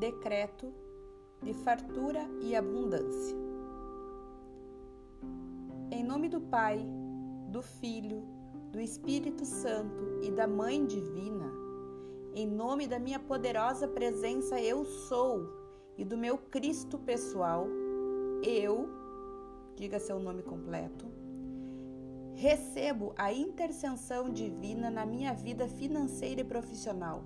decreto de fartura e abundância. Em nome do Pai, do Filho, do Espírito Santo e da Mãe Divina, em nome da minha poderosa presença eu sou e do meu Cristo pessoal, eu, diga seu nome completo, recebo a intercessão divina na minha vida financeira e profissional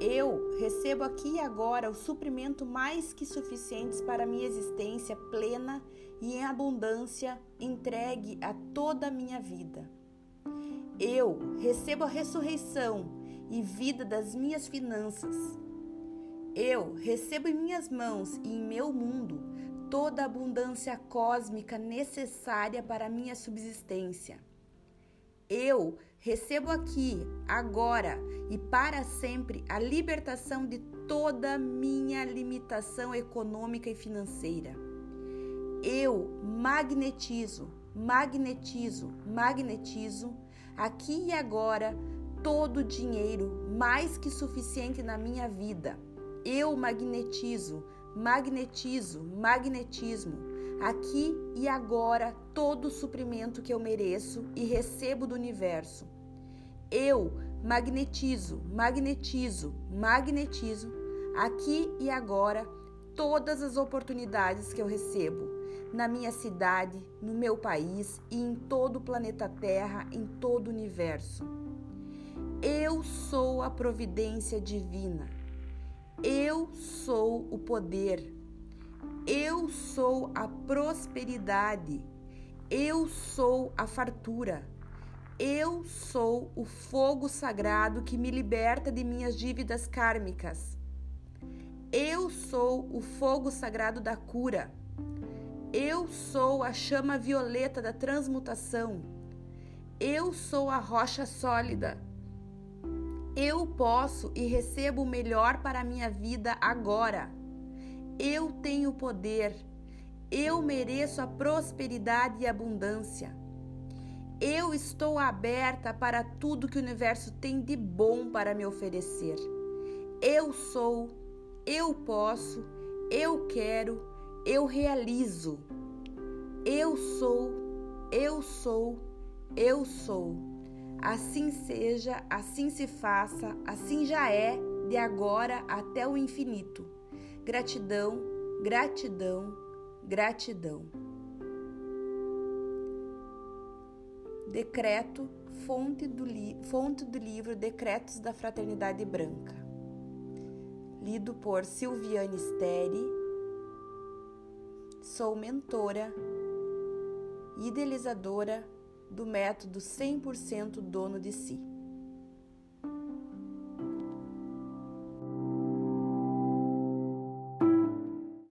eu recebo aqui e agora o suprimento mais que suficientes para minha existência plena e em abundância entregue a toda a minha vida. Eu recebo a ressurreição e vida das minhas finanças. Eu recebo em minhas mãos e em meu mundo toda a abundância cósmica necessária para a minha subsistência. Eu recebo aqui, agora e para sempre a libertação de toda minha limitação econômica e financeira. Eu magnetizo, magnetizo, magnetizo aqui e agora todo o dinheiro mais que suficiente na minha vida. Eu magnetizo, magnetizo, magnetismo aqui e agora todo o suprimento que eu mereço e recebo do universo. Eu magnetizo, magnetizo, magnetizo aqui e agora todas as oportunidades que eu recebo na minha cidade, no meu país e em todo o planeta Terra, em todo o universo. Eu sou a providência divina. Eu sou o poder. Eu sou a prosperidade. Eu sou a fartura. Eu sou o fogo sagrado que me liberta de minhas dívidas kármicas. Eu sou o fogo sagrado da cura. Eu sou a chama violeta da transmutação. Eu sou a rocha sólida. Eu posso e recebo o melhor para a minha vida agora. Eu tenho poder. Eu mereço a prosperidade e abundância. Eu estou aberta para tudo que o universo tem de bom para me oferecer. Eu sou, eu posso, eu quero, eu realizo. Eu sou, eu sou, eu sou. Assim seja, assim se faça, assim já é, de agora até o infinito. Gratidão, gratidão, gratidão. Decreto, fonte do, li fonte do livro Decretos da Fraternidade Branca. Lido por Silviane Steri. Sou mentora idealizadora do método 100% dono de si.